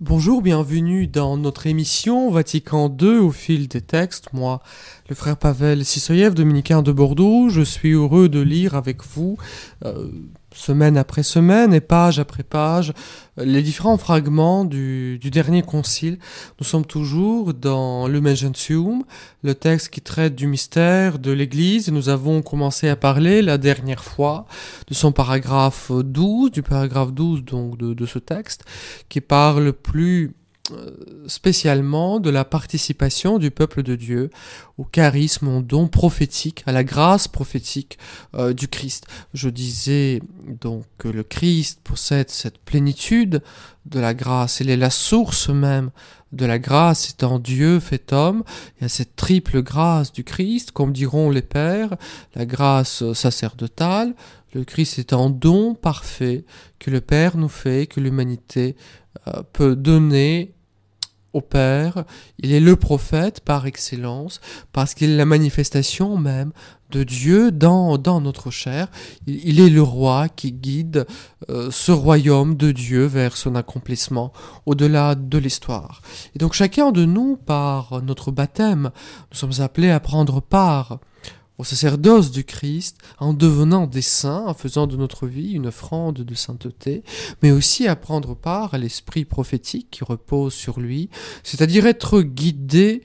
Bonjour, bienvenue dans notre émission Vatican II au fil des textes. Moi, le frère Pavel Sissoyev, dominicain de Bordeaux, je suis heureux de lire avec vous euh, semaine après semaine et page après page les différents fragments du, dernier concile. Nous sommes toujours dans le Gentium, le texte qui traite du mystère de l'Église. Nous avons commencé à parler la dernière fois de son paragraphe 12, du paragraphe 12 donc de, de ce texte, qui parle plus euh, spécialement de la participation du peuple de Dieu au charisme, au don prophétique, à la grâce prophétique euh, du Christ. Je disais donc que le Christ possède cette plénitude de la grâce, il est la source même de la grâce étant Dieu fait homme, il y a cette triple grâce du Christ, comme diront les pères, la grâce sacerdotale, le Christ est un don parfait que le Père nous fait, que l'humanité euh, peut donner au Père, il est le prophète par excellence, parce qu'il est la manifestation même de Dieu dans, dans notre chair. Il, est le roi qui guide euh, ce royaume de Dieu vers son accomplissement au-delà de l'histoire. Et donc chacun de nous, par notre baptême, nous sommes appelés à prendre part au sacerdoce du Christ en devenant des saints, en faisant de notre vie une offrande de sainteté, mais aussi à prendre part à l'esprit prophétique qui repose sur lui, c'est-à-dire être guidé,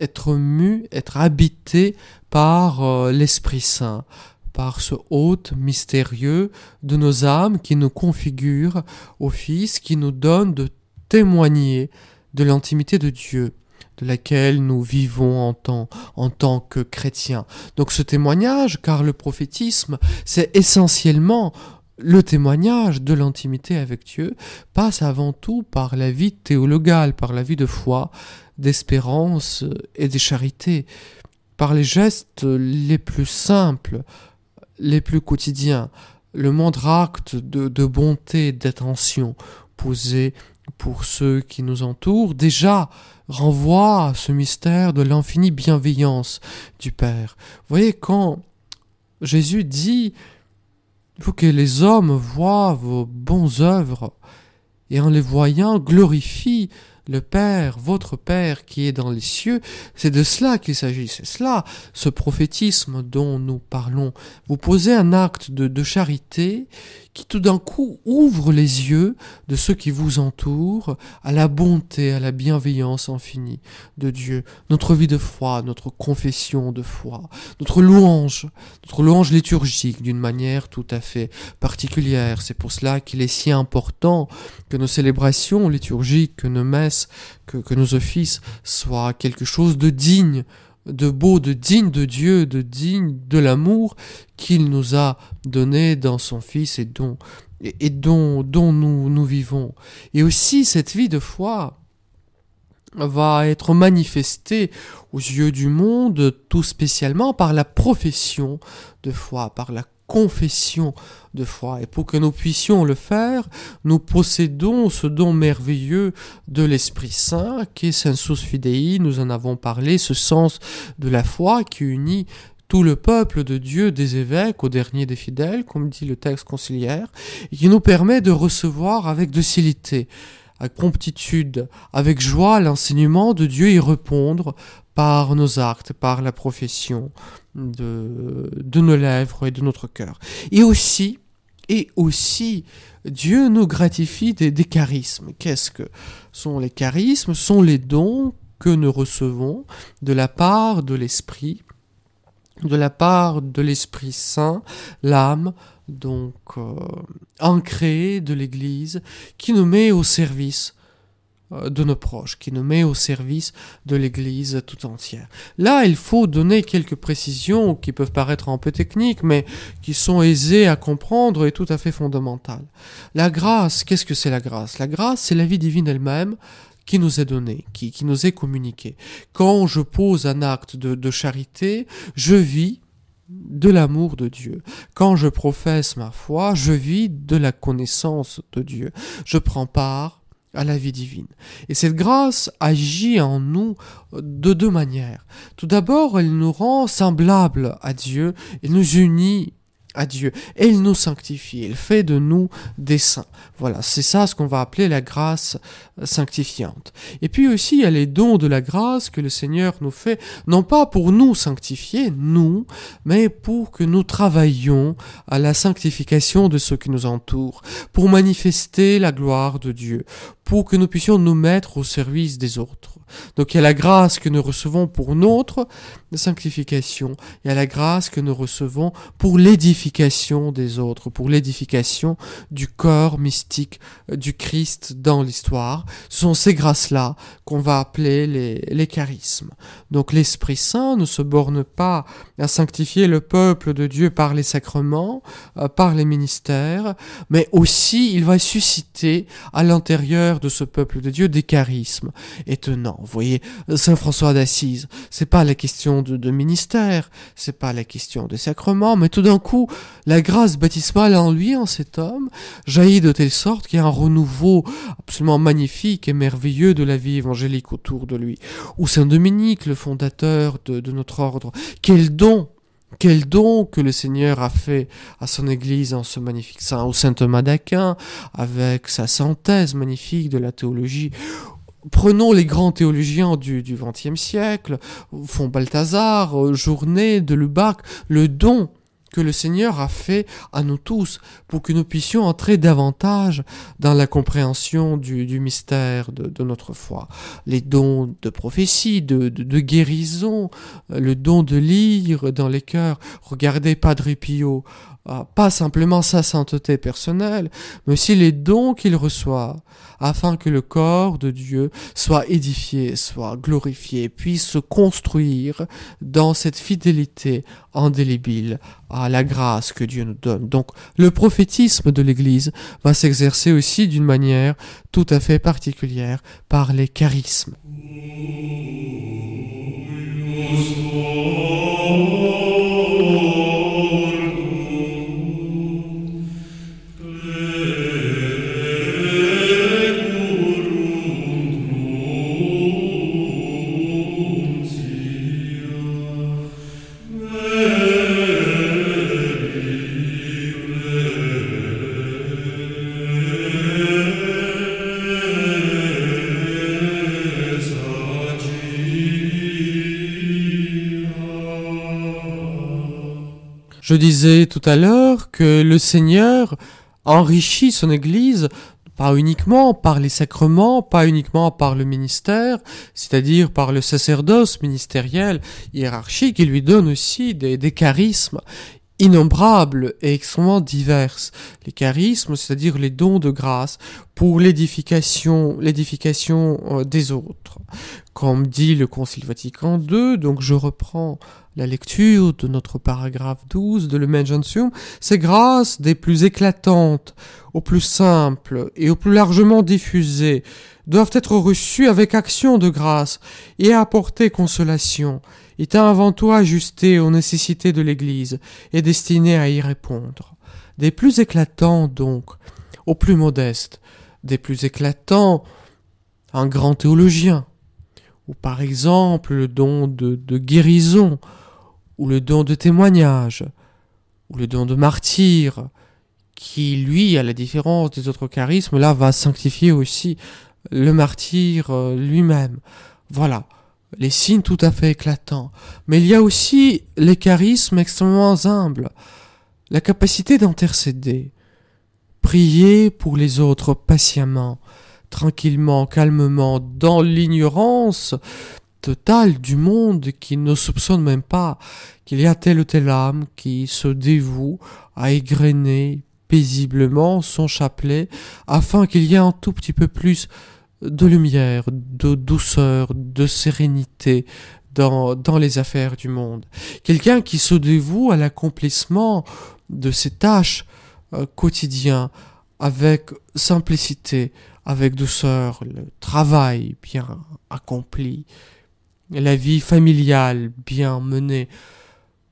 être mu, être habité par euh, l'Esprit Saint, par ce hôte mystérieux de nos âmes qui nous configure au Fils, qui nous donne de témoigner de l'intimité de Dieu de laquelle nous vivons en tant, en tant que chrétiens. Donc ce témoignage, car le prophétisme, c'est essentiellement le témoignage de l'intimité avec Dieu, passe avant tout par la vie théologale, par la vie de foi, d'espérance et de charité, par les gestes les plus simples, les plus quotidiens, le moindre acte de, bonté, d'attention posé pour ceux qui nous entourent, déjà renvoie à ce mystère de l'infinie bienveillance du Père. Voyez, quand Jésus dit il faut que les hommes voient vos bonnes œuvres et en les voyant glorifient le Père, votre Père qui est dans les cieux, c'est de cela qu'il s'agit, c'est cela, ce prophétisme dont nous parlons. Vous posez un acte de, de charité qui tout d'un coup ouvre les yeux de ceux qui vous entourent à la bonté, à la bienveillance infinie de Dieu. Notre vie de foi, notre confession de foi, notre louange, notre louange liturgique d'une manière tout à fait particulière. C'est pour cela qu'il est si important que nos célébrations liturgiques, que nos messes, que, que nos offices soient quelque chose de digne de beau, de digne de Dieu, de digne de l'amour qu'il nous a donné dans son Fils et dont, et dont, dont nous, nous vivons. Et aussi cette vie de foi va être manifestée aux yeux du monde tout spécialement par la profession de foi, par la confession de foi. Et pour que nous puissions le faire, nous possédons ce don merveilleux de l'Esprit Saint, qui est sensus fidei, nous en avons parlé, ce sens de la foi qui unit tout le peuple de Dieu des évêques au dernier des fidèles, comme dit le texte conciliaire, et qui nous permet de recevoir avec docilité, avec promptitude, avec joie l'enseignement de Dieu et répondre par nos actes, par la profession de, nos lèvres et de notre cœur. Et aussi, et aussi, Dieu nous gratifie des, des charismes. Qu'est-ce que sont les charismes? Sont les dons que nous recevons de la part de l'Esprit, de la part de l'Esprit Saint, l'âme, donc euh, ancrée de l'Église, qui nous met au service de nos proches, qui nous met au service de l'Église tout entière. Là, il faut donner quelques précisions qui peuvent paraître un peu techniques, mais qui sont aisées à comprendre et tout à fait fondamentales. La grâce, qu'est-ce que c'est la grâce? La grâce, c'est la vie divine elle-même qui nous est donné, qui, qui nous est communiqué. Quand je pose un acte de, de charité, je vis de l'amour de Dieu. Quand je professe ma foi, je vis de la connaissance de Dieu. Je prends part à la vie divine. Et cette grâce agit en nous de deux manières. Tout d'abord, elle nous rend semblables à Dieu, elle nous unit à Dieu. Et il nous sanctifie, il fait de nous des saints. Voilà, c'est ça ce qu'on va appeler la grâce sanctifiante. Et puis aussi, il y a les dons de la grâce que le Seigneur nous fait, non pas pour nous sanctifier, nous, mais pour que nous travaillions à la sanctification de ceux qui nous entourent, pour manifester la gloire de Dieu, pour que nous puissions nous mettre au service des autres. Donc il y a la grâce que nous recevons pour notre sanctification, il y a la grâce que nous recevons pour l'édification des autres, pour l'édification du corps mystique euh, du Christ dans l'histoire. Ce sont ces grâces-là qu'on va appeler les, les charismes. Donc l'Esprit Saint ne se borne pas à sanctifier le peuple de Dieu par les sacrements, euh, par les ministères, mais aussi il va susciter à l'intérieur de ce peuple de Dieu des charismes étonnants. Vous voyez, Saint François d'Assise, c'est pas la question de, de ministère, c'est pas la question des sacrements, mais tout d'un coup, la grâce baptismale en lui, en cet homme, jaillit de telle sorte qu'il y a un renouveau absolument magnifique et merveilleux de la vie évangélique autour de lui. Ou Saint Dominique, le fondateur de, de notre ordre, quel don quel don que le Seigneur a fait à son Église en ce magnifique saint, au saint Thomas d'Aquin, avec sa synthèse magnifique de la théologie, Prenons les grands théologiens du XXe siècle, Font Balthazar, euh, Journet, de Lubac, le don que le Seigneur a fait à nous tous pour que nous puissions entrer davantage dans la compréhension du, mystère de, notre foi. Les dons de prophétie, de, de, de, guérison, le don de lire dans les cœurs. Regardez Padre Pio, ah, pas simplement sa sainteté personnelle, mais aussi les dons qu'il reçoit, afin que le corps de Dieu soit édifié, soit glorifié, puisse se construire dans cette fidélité indélébile à la grâce que Dieu nous donne. Donc le prophétisme de l'Église va s'exercer aussi d'une manière tout à fait particulière par les charismes. Je disais tout à l'heure que le Seigneur enrichit son Église pas uniquement par les sacrements, pas uniquement par le ministère, c'est-à-dire par le sacerdoce ministériel hiérarchique, il lui donne aussi des, charismes innombrables et extrêmement diverses. Les charismes, c'est-à-dire les dons de grâce pour l'édification, l'édification euh, des autres. Comme dit le Concile Vatican II, donc je reprends la lecture de notre paragraphe 12 de Le Gentium, ces grâces des plus éclatantes, aux plus simples et aux plus largement diffusées, doivent être reçues avec action de grâce et apporter consolation, étant avant tout ajustées aux nécessités de l'Église et destinées à y répondre. Des plus éclatants donc, aux plus modestes, des plus éclatants, un grand théologien, ou par exemple le don de guérison, ou le don de témoignage, ou le don de martyr, qui, lui, à la différence des autres charismes, là, va sanctifier aussi le martyr euh, lui-même. Voilà, les signes tout à fait éclatants. Mais il y a aussi les charismes extrêmement humbles, la capacité d'intercéder, prier pour les autres patiemment, tranquillement, calmement, dans l'ignorance total du monde qui ne soupçonne même pas qu'il y a telle ou telle âme qui se dévoue à égrener paisiblement son chapelet afin qu'il y ait un tout petit peu plus de lumière, de douceur, de sérénité dans, dans les affaires du monde. Quelqu'un qui se dévoue à l'accomplissement de ses tâches euh, quotidiennes avec simplicité, avec douceur le travail bien accompli, la vie familiale bien menée,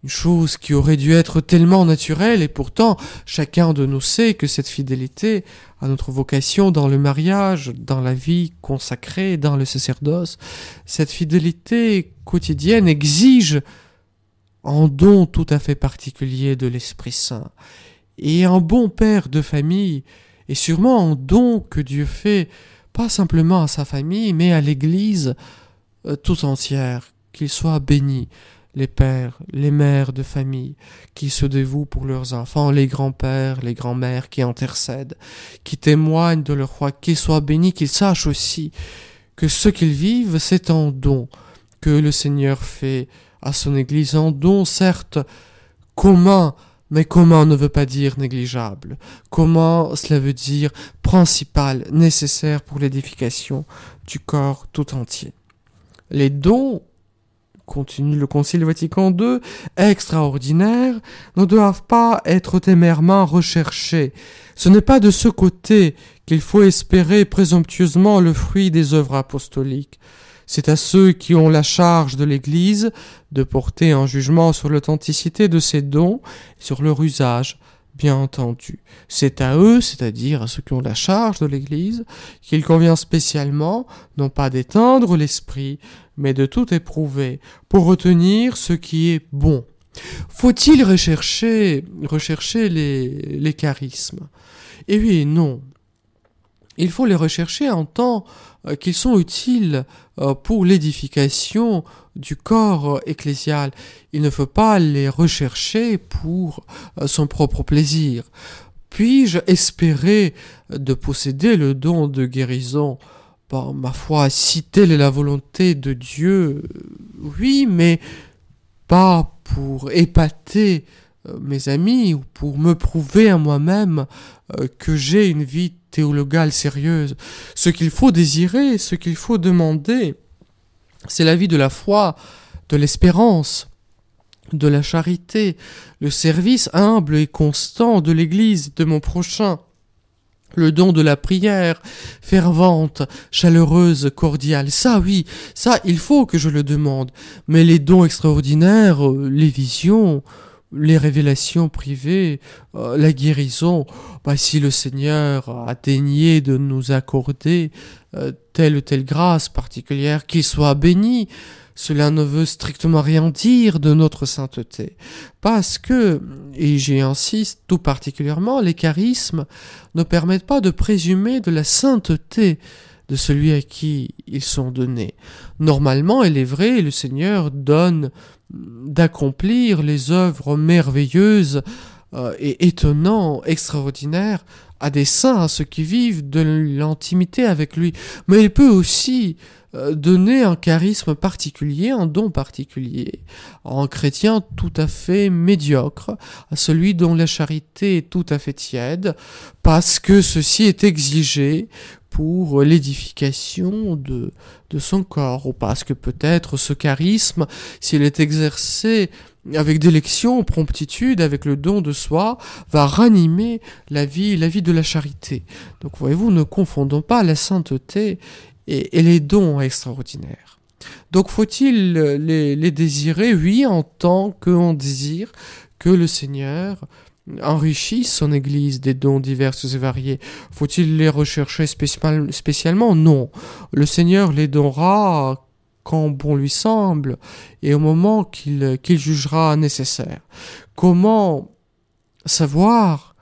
une chose qui aurait dû être tellement naturelle, et pourtant chacun de nous sait que cette fidélité à notre vocation dans le mariage, dans la vie consacrée, dans le sacerdoce, cette fidélité quotidienne exige un don tout à fait particulier de l'Esprit Saint. Et un bon père de famille est sûrement un don que Dieu fait, pas simplement à sa famille, mais à l'Église tout entière, qu'il soit béni les pères, les mères de famille qui se dévouent pour leurs enfants, les grands-pères, les grands-mères qui intercèdent, qui témoignent de leur foi, qu'ils soient bénis, qu'ils sachent aussi que ce qu'ils vivent, c'est un don que le Seigneur fait à son Église, un don certes commun, mais comment ne veut pas dire négligeable. Comment cela veut dire principal, nécessaire pour l'édification du corps tout entier Les dons continue le Concile Vatican II, extraordinaires, ne doivent pas être témèrement recherchés. Ce n'est pas de ce côté qu'il faut espérer présomptueusement le fruit des œuvres apostoliques. C'est à ceux qui ont la charge de l'Église de porter un jugement sur l'authenticité de ces dons et sur leur usage, bien entendu. C'est à eux, c'est-à-dire à ceux qui ont la charge de l'Église, qu'il convient spécialement, non pas d'éteindre l'esprit, mais de tout éprouver, pour retenir ce qui est bon. Faut-il rechercher, rechercher les, les charismes? Eh oui non. Il faut les rechercher en tant euh, qu'ils sont utiles euh, pour l'édification du corps ecclésial. Il ne faut pas les rechercher pour euh, son propre plaisir. Puis-je espérer de posséder le don de guérison? Bon, ma foi, si telle est la volonté de Dieu, oui, mais pas pour épater mes amis ou pour me prouver à moi-même que j'ai une vie théologale sérieuse. Ce qu'il faut désirer, ce qu'il faut demander, c'est la vie de la foi, de l'espérance, de la charité, le service humble et constant de l'Église, de mon prochain, le don de la prière, fervente, chaleureuse, cordiale. Ça, oui, ça, il faut que je le demande. Mais les dons extraordinaires, les visions, les révélations privées, euh, la guérison, bah, si le Seigneur a daigné de nous accorder euh, telle ou telle grâce particulière, qu'il soit béni, cela ne veut strictement rien dire de notre sainteté. Parce que, et j'y insiste tout particulièrement, les charismes ne permettent pas de présumer de la sainteté de celui à qui ils sont donnés. Normalement, il est vrai, le Seigneur donne d'accomplir les œuvres merveilleuses euh, et étonnantes, extraordinaires à des saints, à ceux qui vivent de l'intimité avec lui. Mais il peut aussi euh, donner un charisme particulier, un don particulier, un chrétien tout à fait médiocre, à celui dont la charité est tout à fait tiède, parce que ceci est exigé pour l'édification de, de son corps, ou parce que peut-être ce charisme, s'il est exercé avec délection, promptitude, avec le don de soi, va ranimer la vie, la vie de la charité. Donc voyez-vous, ne confondons pas la sainteté et, les dons extraordinaires. Donc faut-il les, les désirer? Oui, en tant qu'on désire que le Seigneur enrichissent son Église des dons divers et variés. Faut-il les rechercher spécialement? Non. Le Seigneur les donnera quand bon lui semble et au moment qu'il jugera nécessaire. Comment savoir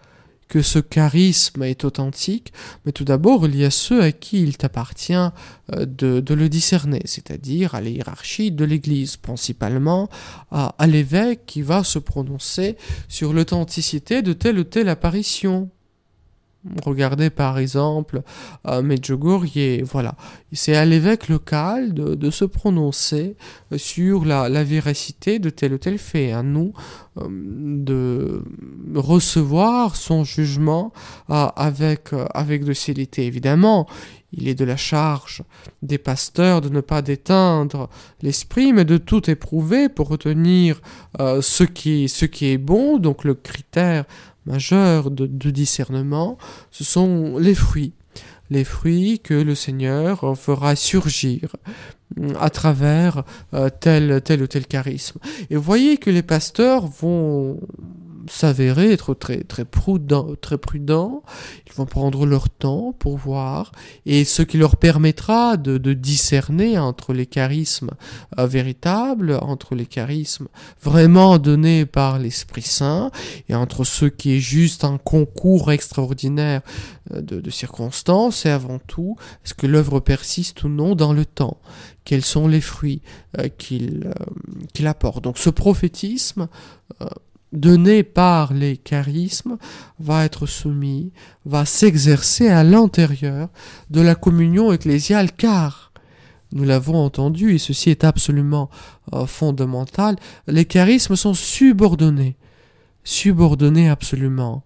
que ce charisme est authentique, mais tout d'abord il y a ceux à qui il t'appartient euh, de, le discerner, c'est-à-dire à la hiérarchie de l'Église, principalement à l'évêque qui va se prononcer sur l'authenticité de telle ou telle apparition. Regardez par exemple euh, Medjugorje, voilà. C'est à l'évêque local de, se prononcer sur la, véracité de tel ou tel fait. À nous euh, de recevoir son jugement euh, avec, euh, avec docilité. Évidemment, il est de la charge des pasteurs de ne pas déteindre l'esprit, mais de tout éprouver pour retenir ce qui est bon, donc le critère majeur de, discernement, ce sont les fruits. les fruits que le Seigneur fera surgir à travers euh, tel, tel ou tel charisme. Et voyez que les pasteurs vont s'avérer être très, très, prudents, très prudents. Ils vont prendre leur temps pour voir, et ce qui leur permettra de, discerner entre les charismes euh, véritables, entre les charismes vraiment donnés par l'Esprit Saint, et entre ce qui est juste un concours extraordinaire euh, de, circonstances, et avant tout, est-ce que l'œuvre persiste ou non dans le temps? Quels sont les fruits euh, qu'il apporte? Donc ce prophétisme donné par les charismes va être soumis, va s'exercer à l'intérieur de la communion ecclésiale, car, nous l'avons entendu, et ceci est absolument euh, fondamental, les charismes sont subordonnés, subordonnés absolument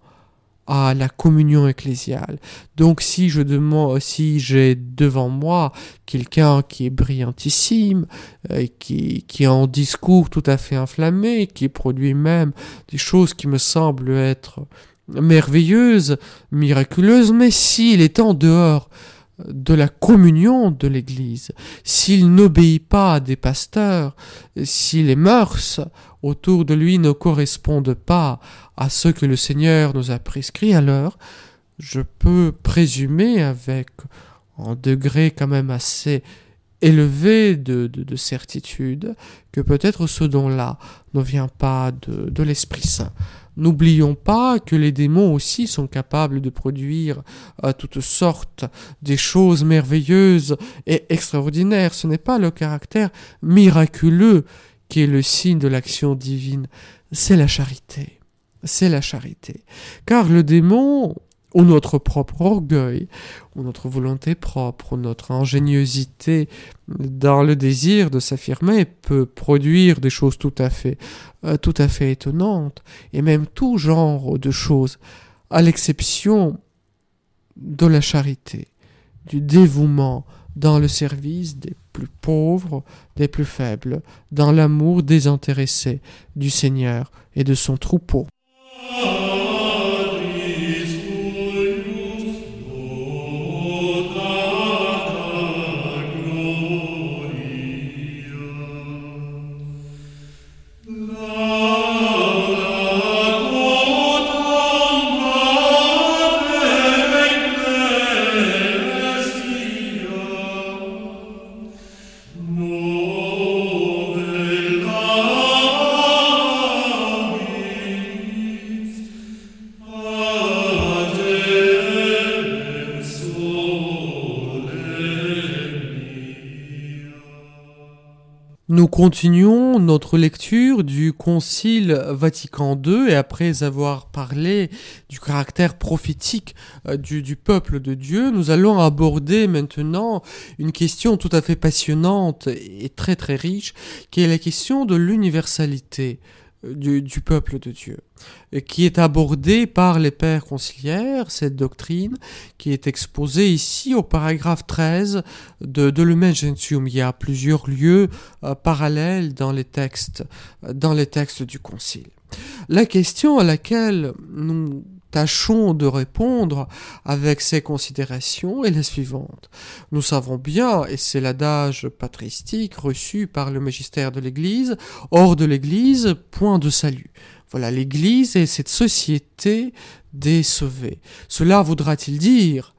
à la communion ecclésiale. Donc si je demande, si j'ai devant moi quelqu'un qui est brillantissime, euh, qui, qui a un discours tout à fait inflammé, qui produit même des choses qui me semblent être merveilleuses, miraculeuses, mais s'il est en dehors de la communion de l'Église, s'il n'obéit pas à des pasteurs, si les mœurs autour de lui ne correspondent pas à ce que le Seigneur nous a prescrit, alors je peux présumer avec un degré quand même assez élevé de, de, de certitude que peut-être ce don-là ne vient pas de, de l'Esprit Saint. N'oublions pas que les démons aussi sont capables de produire euh, toutes sortes des choses merveilleuses et extraordinaires. Ce n'est pas le caractère miraculeux qui est le signe de l'action divine, c'est la charité. C'est la charité. Car le démon, ou notre propre orgueil, ou notre volonté propre, ou notre ingéniosité dans le désir de s'affirmer peut produire des choses tout à fait, euh, tout à fait étonnantes, et même tout genre de choses, à l'exception de la charité, du dévouement dans le service des plus pauvres, des plus faibles, dans l'amour désintéressé du Seigneur et de son troupeau. Continuons notre lecture du Concile Vatican II et après avoir parlé du caractère prophétique euh, du, du, peuple de Dieu, nous allons aborder maintenant une question tout à fait passionnante et très très riche qui est la question de l'universalité du, du, peuple de Dieu, qui est abordée par les pères conciliaires, cette doctrine qui est exposée ici au paragraphe 13 de, de Lumen Gentium. Il y a plusieurs lieux euh, parallèles dans les textes, dans les textes du concile. La question à laquelle nous tâchons de répondre avec ces considérations est la suivante. Nous savons bien, et c'est l'adage patristique reçu par le magistère de l'Église, hors de l'Église, point de salut. Voilà, l'Église est cette société des sauvés. Cela voudra-t-il dire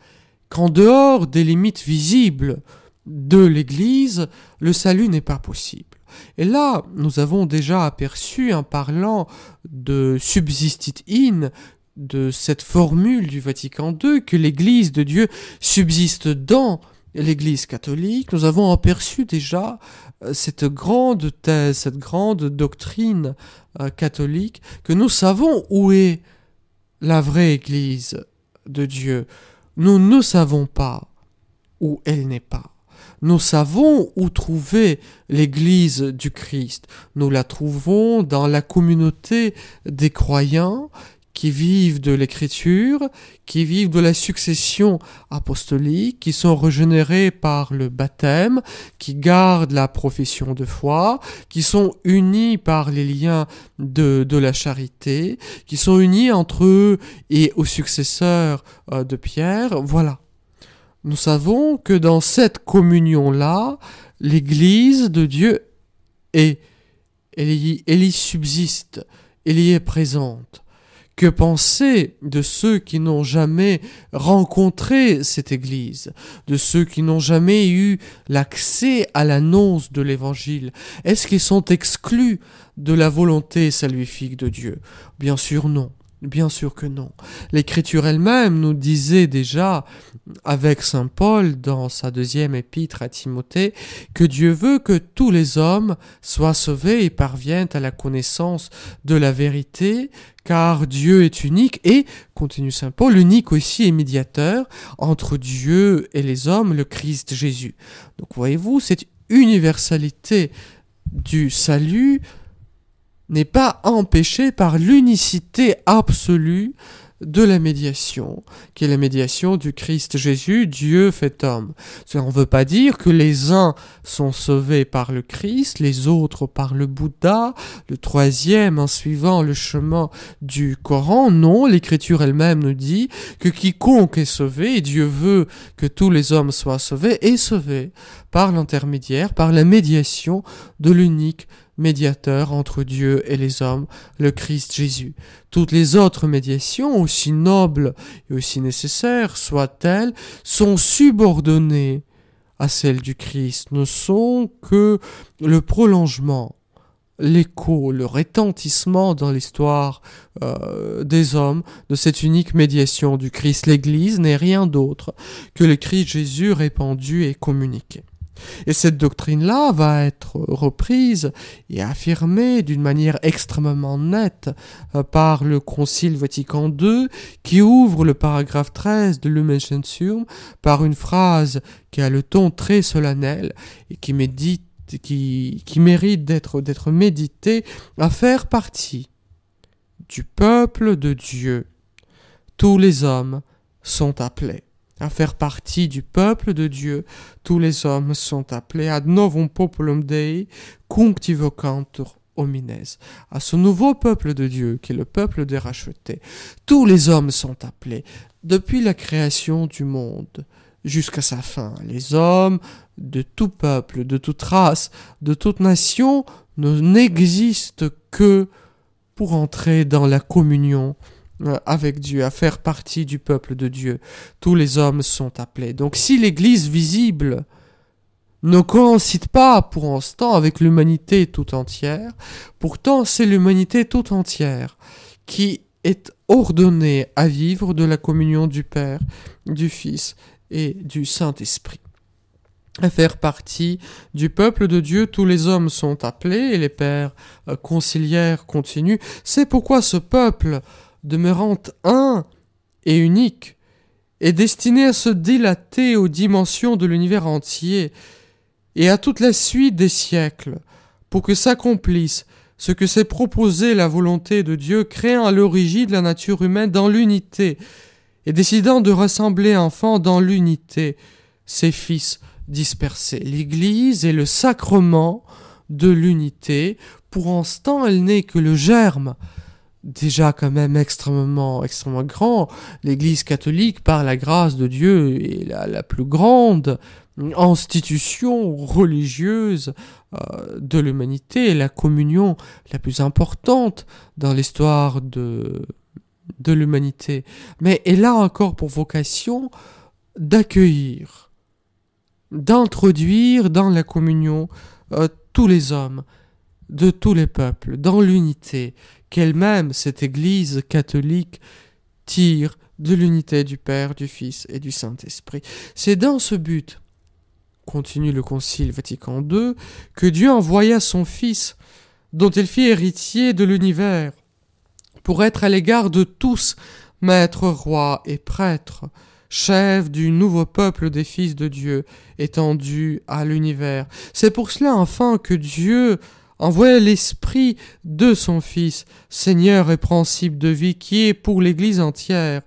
qu'en dehors des limites visibles de l'Église, le salut n'est pas possible? Et là, nous avons déjà aperçu, en parlant de subsistit in, de cette formule du Vatican II, que l'Église de Dieu subsiste dans l'Église catholique, nous avons aperçu déjà euh, cette grande thèse, cette grande doctrine euh, catholique, que nous savons où est la vraie Église de Dieu. Nous ne savons pas où elle n'est pas. Nous savons où trouver l'Église du Christ. Nous la trouvons dans la communauté des croyants qui vivent de l'écriture, qui vivent de la succession apostolique, qui sont régénérés par le baptême, qui gardent la profession de foi, qui sont unis par les liens de, la charité, qui sont unis entre eux et aux successeurs euh, de Pierre. Voilà. nous savons que dans cette communion-là, l'Église de Dieu est, elle y subsiste, elle y est présente. Que penser de ceux qui n'ont jamais rencontré cette Église, de ceux qui n'ont jamais eu l'accès à l'annonce de l'Évangile? Est-ce qu'ils sont exclus de la volonté salvifique de Dieu? Bien sûr non. Bien sûr que non. L'écriture elle-même nous disait déjà, avec Saint Paul dans sa deuxième épître à Timothée, que Dieu veut que tous les hommes soient sauvés et parviennent à la connaissance de la vérité, car Dieu est unique et, continue Saint Paul, unique aussi et médiateur entre Dieu et les hommes, le Christ Jésus. Donc voyez-vous, cette universalité du salut n'est pas empêché par l'unicité absolue de la médiation, qui est la médiation du Christ Jésus, Dieu fait homme. Cela ne veut pas dire que les uns sont sauvés par le Christ, les autres par le Bouddha, le troisième en suivant le chemin du Coran. Non, l'écriture elle-même nous dit que quiconque est sauvé, et Dieu veut que tous les hommes soient sauvés, est sauvé par l'intermédiaire, par la médiation de l'unique médiateur entre Dieu et les hommes, le Christ Jésus. Toutes les autres médiations, aussi nobles et aussi nécessaires soient-elles, sont subordonnées à celles du Christ, ne sont que le prolongement, l'écho, le rétentissement dans l'histoire euh, des hommes de cette unique médiation du Christ. L'Église n'est rien d'autre que le Christ Jésus répandu et communiqué. Et cette doctrine-là va être reprise et affirmée d'une manière extrêmement nette euh, par le Concile Vatican II qui ouvre le paragraphe 13 de Lumen par une phrase qui a le ton très solennel et qui mérite d'être d'être médité à faire partie du peuple de Dieu. Tous les hommes sont appelés à faire partie du peuple de Dieu, tous les hommes sont appelés ad novum populum Dei cunctivocantur homines, à ce nouveau peuple de Dieu qui est le peuple des rachetés. Tous les hommes sont appelés, depuis la création du monde jusqu'à sa fin. Les hommes de tout peuple, de toute race, de toute nation n'existent que pour entrer dans la communion avec Dieu, à faire partie du peuple de Dieu. Tous les hommes sont appelés. Donc si l'Église visible ne coïncide pas pour l'instant avec l'humanité tout entière, pourtant c'est l'humanité tout entière qui est ordonnée à vivre de la communion du Père, du Fils et du Saint-Esprit. À faire partie du peuple de Dieu, tous les hommes sont appelés et les pères euh, conciliaires continuent. C'est pourquoi ce peuple demeurant un et unique, est destiné à se dilater aux dimensions de l'univers entier et à toute la suite des siècles, pour que s'accomplisse ce que s'est proposé la volonté de Dieu, créant à l'origine la nature humaine dans l'unité, et décidant de rassembler enfin dans l'unité ses fils dispersés. L'Église est le sacrement de l'unité. Pour l'instant, elle n'est que le germe déjà quand même extrêmement, extrêmement grand. L'Église catholique, par la grâce de Dieu, est la, plus grande institution religieuse euh, de l'humanité, la communion la plus importante dans l'histoire de, de l'humanité. Mais elle a encore pour vocation d'accueillir, d'introduire dans la communion euh, tous les hommes, de tous les peuples, dans l'unité, qu'elle-même, cette Église catholique, tire de l'unité du Père, du Fils et du Saint-Esprit. C'est dans ce but, continue le Concile Vatican II, que Dieu envoya son Fils, dont il fit héritier de l'univers, pour être à l'égard de tous, maître, roi et prêtre, chef du nouveau peuple des fils de Dieu, étendu à l'univers. C'est pour cela enfin que Dieu envoie l'Esprit de son Fils, Seigneur et principe de vie, qui est pour l'Église entière,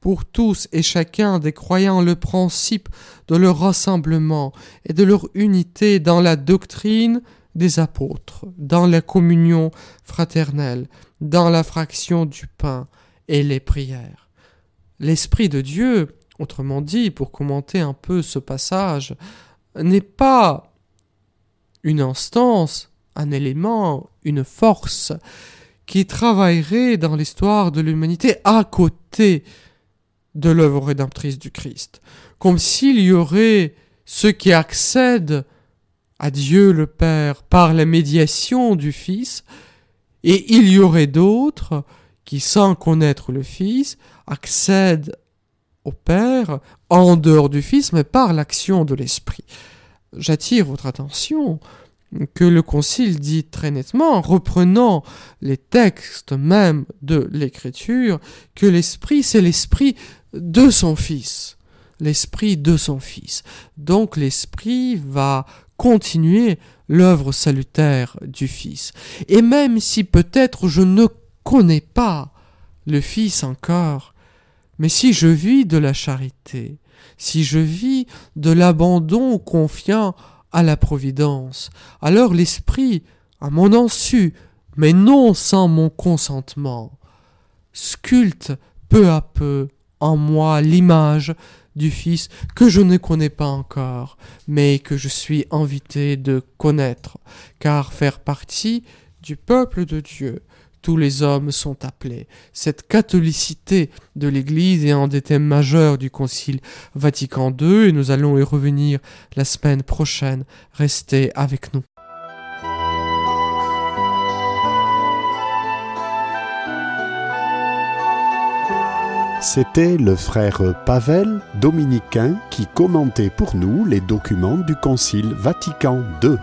pour tous et chacun des croyants le principe de leur rassemblement et de leur unité dans la doctrine des apôtres, dans la communion fraternelle, dans la fraction du pain et les prières. L'Esprit de Dieu autrement dit, pour commenter un peu ce passage, n'est pas une instance, un élément, une force qui travaillerait dans l'histoire de l'humanité à côté de l'œuvre rédemptrice du Christ, comme s'il y aurait ceux qui accèdent à Dieu le Père par la médiation du Fils, et il y aurait d'autres qui, sans connaître le Fils, accèdent au Père en dehors du Fils, mais par l'action de l'Esprit. J'attire votre attention que le Concile dit très nettement, reprenant les textes même de l'Écriture, que l'Esprit, c'est l'Esprit de son Fils. L'Esprit de son Fils. Donc l'Esprit va continuer l'œuvre salutaire du Fils. Et même si peut-être je ne connais pas le Fils encore, mais si je vis de la charité, si je vis de l'abandon confiant à la Providence, alors l'Esprit, à mon insu, mais non sans mon consentement, sculpte peu à peu en moi l'image du Fils que je ne connais pas encore, mais que je suis invité de connaître, car faire partie du peuple de Dieu, tous les hommes sont appelés. Cette catholicité de l'Église est un des thèmes majeurs du Concile Vatican II et nous allons y revenir la semaine prochaine. Restez avec nous. C'était le frère Pavel, dominicain, qui commentait pour nous les documents du Concile Vatican II.